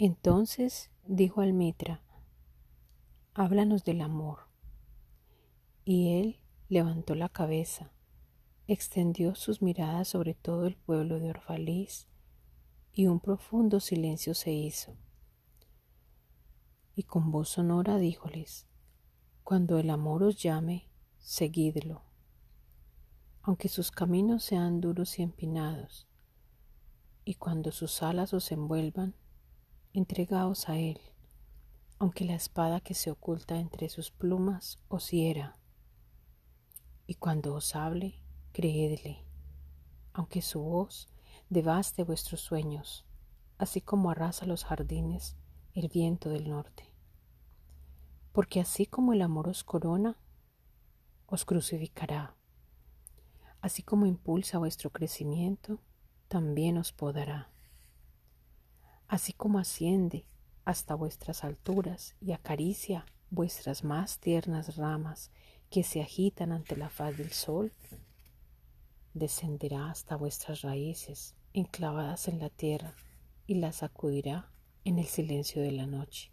Entonces dijo al Mitra, háblanos del amor. Y él levantó la cabeza, extendió sus miradas sobre todo el pueblo de Orfalís, y un profundo silencio se hizo. Y con voz sonora díjoles, cuando el amor os llame, seguidlo, aunque sus caminos sean duros y empinados, y cuando sus alas os envuelvan, entregaos a él, aunque la espada que se oculta entre sus plumas os hiera. Y cuando os hable, creedle, aunque su voz devaste vuestros sueños, así como arrasa los jardines el viento del norte. Porque así como el amor os corona, os crucificará. Así como impulsa vuestro crecimiento, también os podará así como asciende hasta vuestras alturas y acaricia vuestras más tiernas ramas que se agitan ante la faz del sol, descenderá hasta vuestras raíces enclavadas en la tierra y las sacudirá en el silencio de la noche.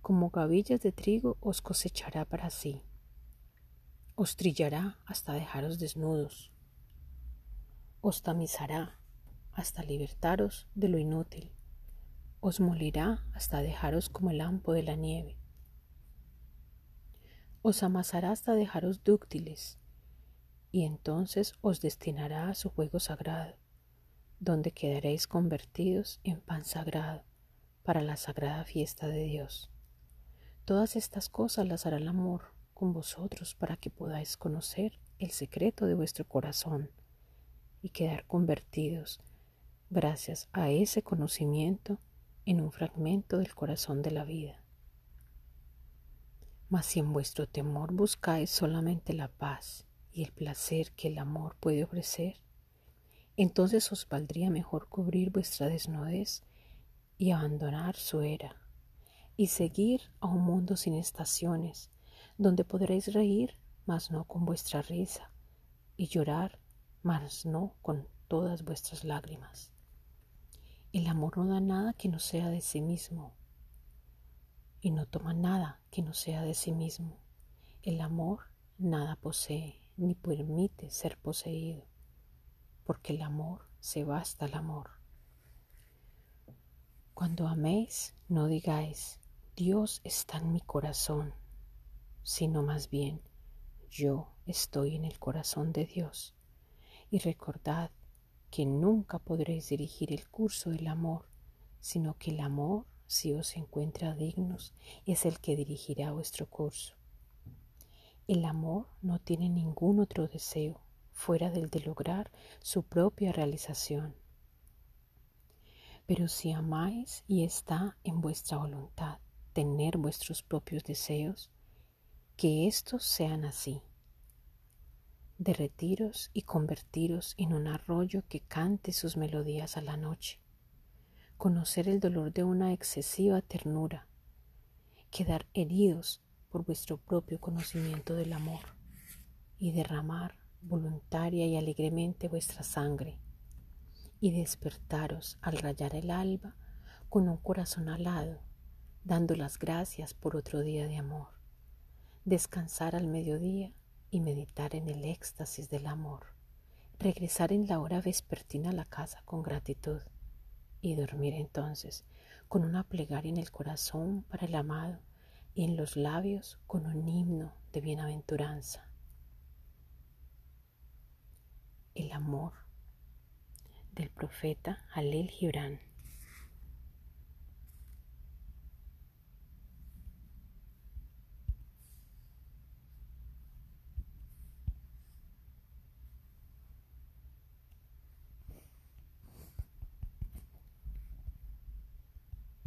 Como gavillas de trigo os cosechará para sí, os trillará hasta dejaros desnudos, os tamizará hasta libertaros de lo inútil. Os molirá hasta dejaros como el ampo de la nieve. Os amasará hasta dejaros dúctiles, y entonces os destinará a su juego sagrado, donde quedaréis convertidos en pan sagrado para la sagrada fiesta de Dios. Todas estas cosas las hará el amor con vosotros para que podáis conocer el secreto de vuestro corazón y quedar convertidos gracias a ese conocimiento en un fragmento del corazón de la vida. Mas si en vuestro temor buscáis solamente la paz y el placer que el amor puede ofrecer, entonces os valdría mejor cubrir vuestra desnudez y abandonar su era, y seguir a un mundo sin estaciones, donde podréis reír, mas no con vuestra risa, y llorar, mas no con todas vuestras lágrimas. El amor no da nada que no sea de sí mismo y no toma nada que no sea de sí mismo. El amor nada posee ni permite ser poseído, porque el amor se basta el amor. Cuando améis, no digáis, Dios está en mi corazón, sino más bien, yo estoy en el corazón de Dios. Y recordad que nunca podréis dirigir el curso del amor, sino que el amor, si os encuentra dignos, es el que dirigirá vuestro curso. El amor no tiene ningún otro deseo fuera del de lograr su propia realización. Pero si amáis y está en vuestra voluntad tener vuestros propios deseos, que éstos sean así derretiros y convertiros en un arroyo que cante sus melodías a la noche, conocer el dolor de una excesiva ternura, quedar heridos por vuestro propio conocimiento del amor y derramar voluntaria y alegremente vuestra sangre y despertaros al rayar el alba con un corazón alado, dando las gracias por otro día de amor, descansar al mediodía y meditar en el éxtasis del amor, regresar en la hora vespertina a la casa con gratitud y dormir entonces con una plegaria en el corazón para el amado y en los labios con un himno de bienaventuranza. El amor del profeta Halil Gibran.